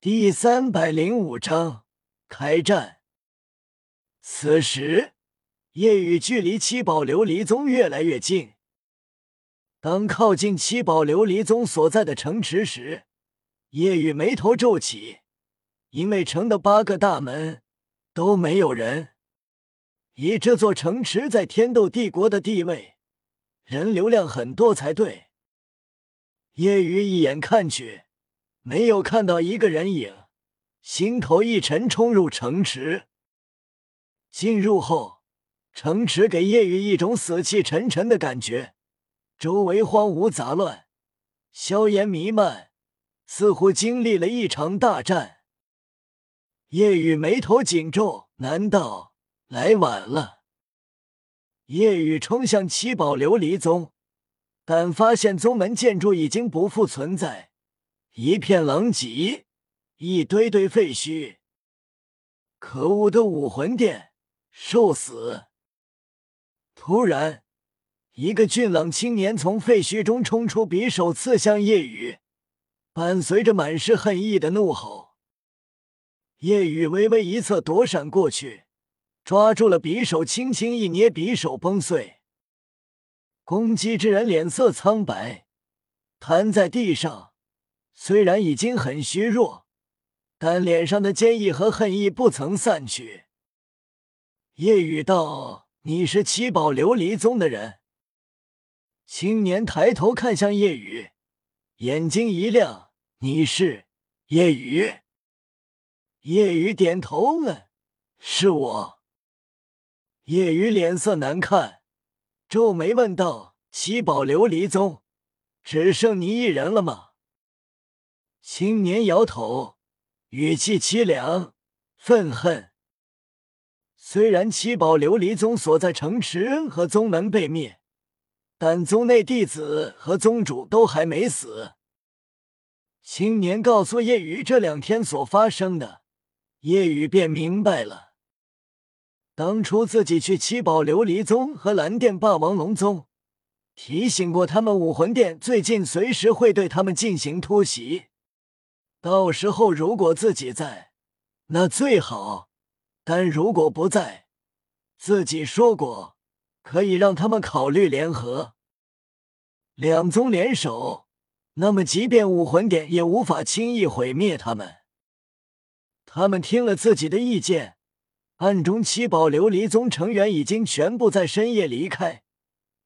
第三百零五章开战。此时，夜雨距离七宝琉璃宗越来越近。当靠近七宝琉璃宗所在的城池时，夜雨眉头皱起，因为城的八个大门都没有人。以这座城池在天斗帝国的地位，人流量很多才对。夜雨一眼看去。没有看到一个人影，心头一沉，冲入城池。进入后，城池给夜雨一种死气沉沉的感觉，周围荒芜杂乱，硝烟弥漫，似乎经历了一场大战。夜雨眉头紧皱，难道来晚了？夜雨冲向七宝琉璃宗，但发现宗门建筑已经不复存在。一片狼藉，一堆堆废墟。可恶的武魂殿，受死！突然，一个俊朗青年从废墟中冲出，匕首刺向夜雨，伴随着满是恨意的怒吼。夜雨微微一侧，躲闪过去，抓住了匕首，轻轻一捏，匕首崩碎。攻击之人脸色苍白，瘫在地上。虽然已经很虚弱，但脸上的坚毅和恨意不曾散去。夜雨道：“你是七宝琉璃宗的人？”青年抬头看向夜雨，眼睛一亮：“你是夜雨？”夜雨点头：“问，是我。”夜雨脸色难看，皱眉问道：“七宝琉璃宗只剩你一人了吗？”青年摇头，语气凄凉、愤恨。虽然七宝琉璃宗所在城池和宗门被灭，但宗内弟子和宗主都还没死。青年告诉叶雨这两天所发生的，叶雨便明白了。当初自己去七宝琉璃宗和蓝电霸王龙宗，提醒过他们武魂殿最近随时会对他们进行突袭。到时候如果自己在，那最好；但如果不在，自己说过可以让他们考虑联合。两宗联手，那么即便武魂殿也无法轻易毁灭他们。他们听了自己的意见，暗中七宝琉璃宗成员已经全部在深夜离开，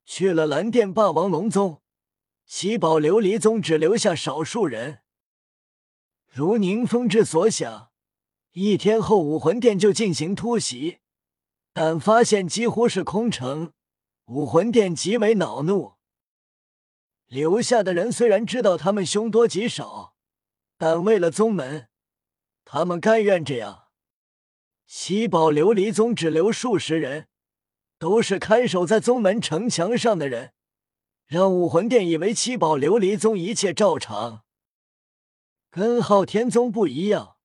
去了蓝电霸王龙宗。七宝琉璃宗只留下少数人。如宁风致所想，一天后武魂殿就进行突袭，但发现几乎是空城。武魂殿极为恼怒。留下的人虽然知道他们凶多吉少，但为了宗门，他们甘愿这样。七宝琉璃宗只留数十人，都是看守在宗门城墙上的人，让武魂殿以为七宝琉璃宗一切照常。跟昊天宗不一样，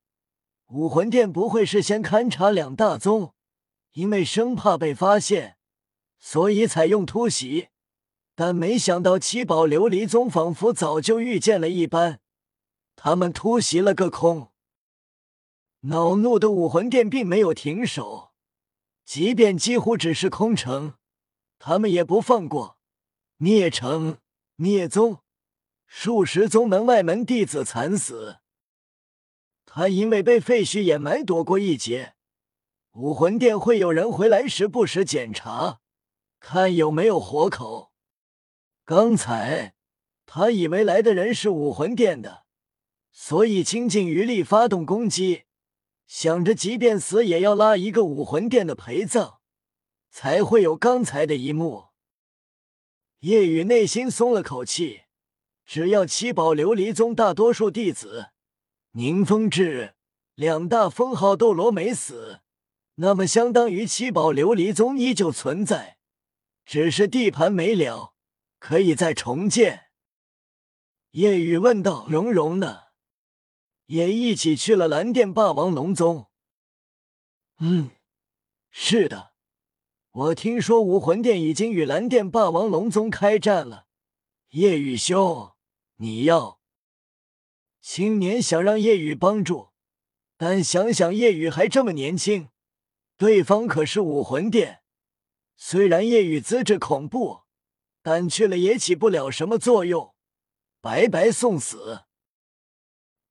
武魂殿不会事先勘察两大宗，因为生怕被发现，所以采用突袭。但没想到七宝琉璃宗仿佛早就预见了一般，他们突袭了个空。恼怒的武魂殿并没有停手，即便几乎只是空城，他们也不放过，灭城灭宗。数十宗门外门弟子惨死，他因为被废墟掩埋躲过一劫。武魂殿会有人回来时不时检查，看有没有活口。刚才他以为来的人是武魂殿的，所以倾尽余力发动攻击，想着即便死也要拉一个武魂殿的陪葬，才会有刚才的一幕。叶雨内心松了口气。只要七宝琉璃宗大多数弟子宁风致两大封号斗罗没死，那么相当于七宝琉璃宗依旧存在，只是地盘没了，可以再重建。夜雨问道：“蓉蓉呢？也一起去了蓝电霸王龙宗？”“嗯，是的，我听说武魂殿已经与蓝电霸王龙宗开战了。”叶雨兄。你要青年想让叶雨帮助，但想想叶雨还这么年轻，对方可是武魂殿。虽然叶雨资质恐怖，但去了也起不了什么作用，白白送死。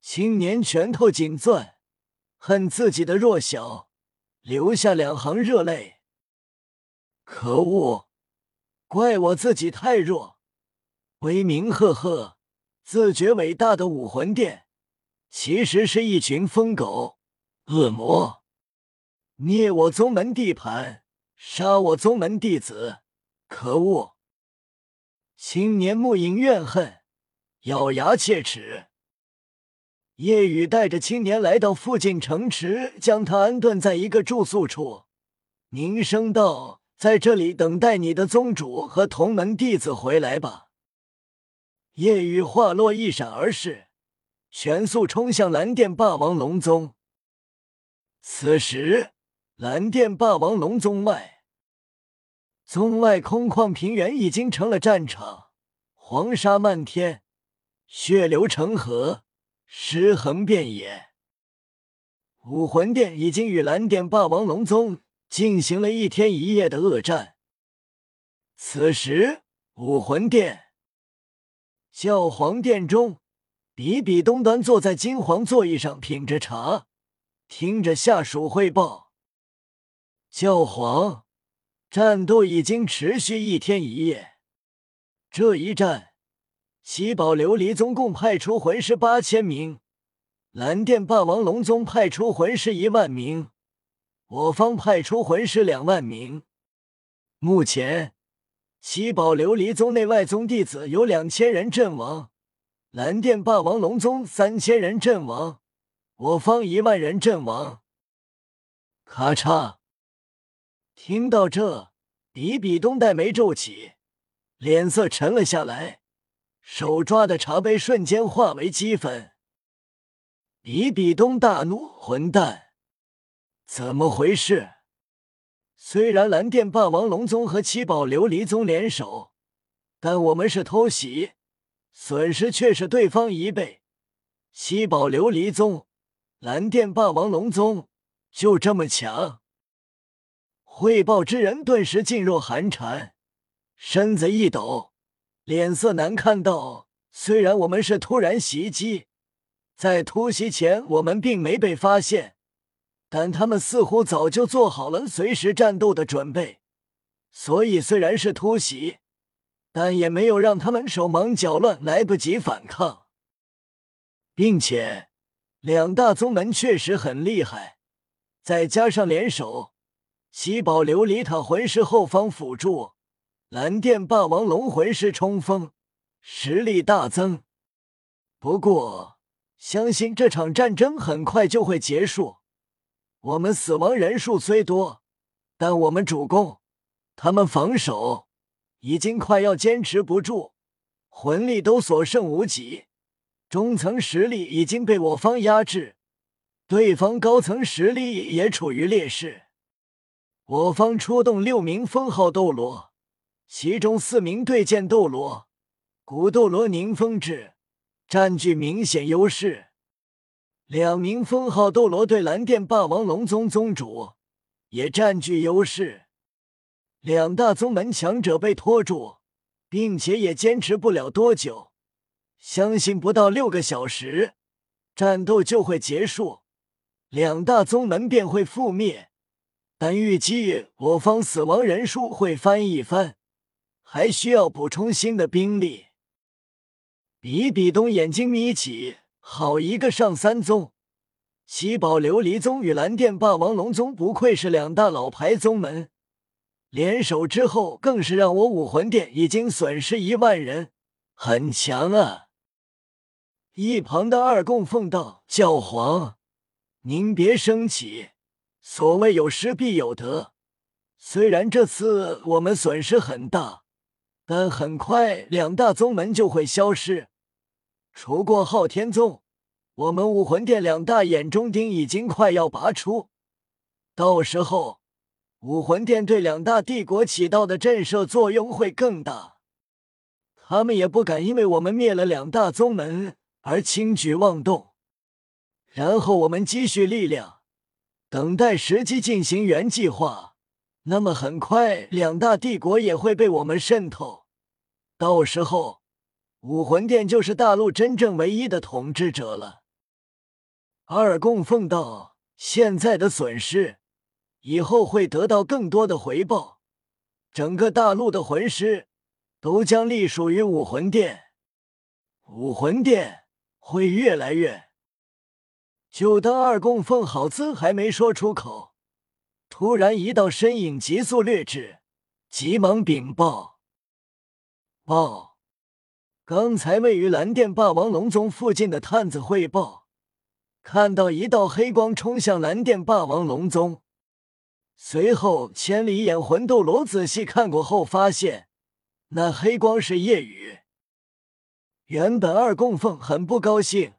青年拳头紧攥，恨自己的弱小，流下两行热泪。可恶，怪我自己太弱。威名赫赫、自觉伟大的武魂殿，其实是一群疯狗、恶魔，灭我宗门地盘。杀我宗门弟子！可恶！青年目影怨恨，咬牙切齿。夜雨带着青年来到附近城池，将他安顿在一个住宿处，凝声道：“在这里等待你的宗主和同门弟子回来吧。”夜雨化落，一闪而逝，全速冲向蓝电霸王龙宗。此时。蓝电霸王龙宗外，宗外空旷平原已经成了战场，黄沙漫天，血流成河，尸横遍野。武魂殿已经与蓝电霸王龙宗进行了一天一夜的恶战。此时，武魂殿教皇殿中，比比东端坐在金黄座椅上品着茶，听着下属汇报。教皇，战斗已经持续一天一夜。这一战，七宝琉璃宗共派出魂师八千名，蓝电霸王龙宗派出魂师一万名，我方派出魂师两万名。目前，七宝琉璃宗内外宗弟子有两千人阵亡，蓝电霸王龙宗三千人阵亡，我方一万人阵亡。咔嚓。听到这，比比东黛眉皱起，脸色沉了下来，手抓的茶杯瞬间化为齑粉。比比东大怒：“混蛋，怎么回事？”虽然蓝电霸王龙宗和七宝琉璃宗联手，但我们是偷袭，损失却是对方一倍。七宝琉璃宗、蓝电霸王龙宗就这么强？汇报之人顿时噤若寒蝉，身子一抖，脸色难看道：“虽然我们是突然袭击，在突袭前我们并没被发现，但他们似乎早就做好了随时战斗的准备。所以虽然是突袭，但也没有让他们手忙脚乱，来不及反抗。并且两大宗门确实很厉害，再加上联手。”七宝琉璃塔魂师后方辅助，蓝电霸王龙魂师冲锋，实力大增。不过，相信这场战争很快就会结束。我们死亡人数虽多，但我们主攻，他们防守，已经快要坚持不住，魂力都所剩无几，中层实力已经被我方压制，对方高层实力也处于劣势。我方出动六名封号斗罗，其中四名对剑斗罗、古斗罗宁风致占据明显优势，两名封号斗罗对蓝电霸王龙宗宗主也占据优势。两大宗门强者被拖住，并且也坚持不了多久，相信不到六个小时，战斗就会结束，两大宗门便会覆灭。但预计我方死亡人数会翻一番，还需要补充新的兵力。比比东眼睛眯起，好一个上三宗！七宝琉璃宗与蓝电霸王龙宗不愧是两大老牌宗门，联手之后更是让我武魂殿已经损失一万人，很强啊！一旁的二供奉道：“教皇，您别生气。”所谓有失必有得，虽然这次我们损失很大，但很快两大宗门就会消失。除过昊天宗，我们武魂殿两大眼中钉已经快要拔出，到时候武魂殿对两大帝国起到的震慑作用会更大。他们也不敢因为我们灭了两大宗门而轻举妄动。然后我们积蓄力量，等待时机进行原计划。那么很快，两大帝国也会被我们渗透。到时候，武魂殿就是大陆真正唯一的统治者了。二供奉道：“现在的损失，以后会得到更多的回报。整个大陆的魂师都将隶属于武魂殿，武魂殿会越来越……”就当二供奉好字还没说出口，突然一道身影急速掠至，急忙禀报：“报！刚才位于蓝电霸王龙宗附近的探子汇报，看到一道黑光冲向蓝电霸王龙宗。随后，千里眼魂斗罗仔细看过后发现，那黑光是夜雨。原本二供奉很不高兴。”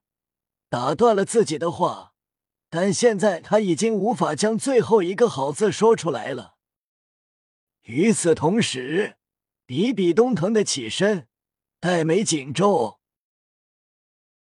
打断了自己的话，但现在他已经无法将最后一个好字说出来了。与此同时，比比东腾的起身，黛眉紧皱。